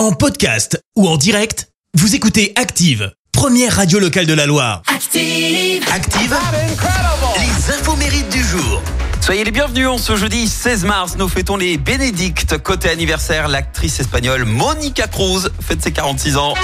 En podcast ou en direct, vous écoutez Active, première radio locale de la Loire. Active. Active, les infos mérites du jour. Soyez les bienvenus en ce jeudi 16 mars. Nous fêtons les Bénédictes. Côté anniversaire, l'actrice espagnole Monica Cruz fête ses 46 ans.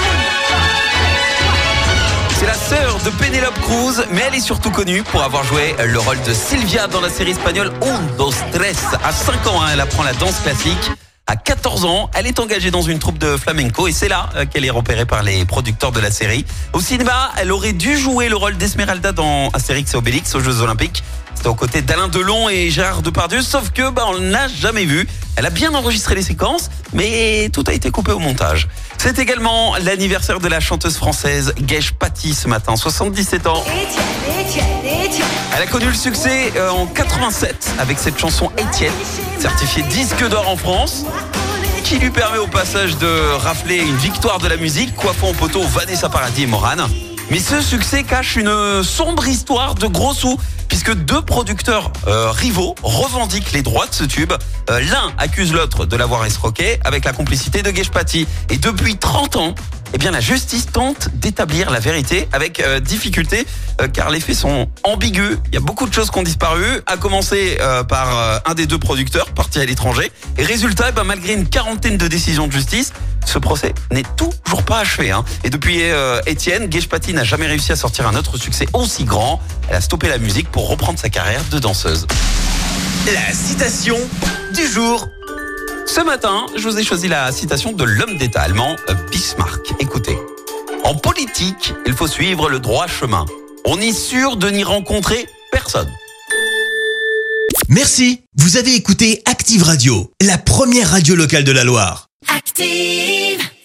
C'est la sœur de Penelope Cruz, mais elle est surtout connue pour avoir joué le rôle de Sylvia dans la série espagnole Un, dos, tres. À 5 ans, hein, elle apprend la danse classique. À 14 ans, elle est engagée dans une troupe de flamenco et c'est là euh, qu'elle est repérée par les producteurs de la série. Au cinéma, elle aurait dû jouer le rôle d'Esmeralda dans Astérix et Obélix aux Jeux Olympiques. C'était aux côtés d'Alain Delon et Gérard Depardieu, sauf que bah, on l'a jamais vu. Elle a bien enregistré les séquences, mais tout a été coupé au montage. C'est également l'anniversaire de la chanteuse française Gage Paty ce matin, 77 ans. Elle a connu le succès euh, en 87 avec cette chanson Étienne, certifiée disque d'or en France, qui lui permet au passage de rafler une victoire de la musique, coiffant au poteau Vanessa Paradis et Morane. Mais ce succès cache une sombre histoire de gros sous, puisque deux producteurs euh, rivaux revendiquent les droits de ce tube. Euh, L'un accuse l'autre de l'avoir escroqué avec la complicité de Gage Paty. Et depuis 30 ans, eh bien la justice tente d'établir la vérité avec euh, difficulté euh, car les faits sont ambigus. Il y a beaucoup de choses qui ont disparu, à commencer euh, par un des deux producteurs parti à l'étranger. Et résultat, eh ben, malgré une quarantaine de décisions de justice, ce procès n'est toujours pas achevé. Hein. Et depuis Étienne, Gage Paty n'a jamais réussi à sortir un autre succès aussi grand. Elle a stoppé la musique pour reprendre sa carrière de danseuse. La citation du jour. Ce matin, je vous ai choisi la citation de l'homme d'État allemand Bismarck. Écoutez. En politique, il faut suivre le droit chemin. On est sûr de n'y rencontrer personne. Merci, vous avez écouté Active Radio, la première radio locale de la Loire. Active.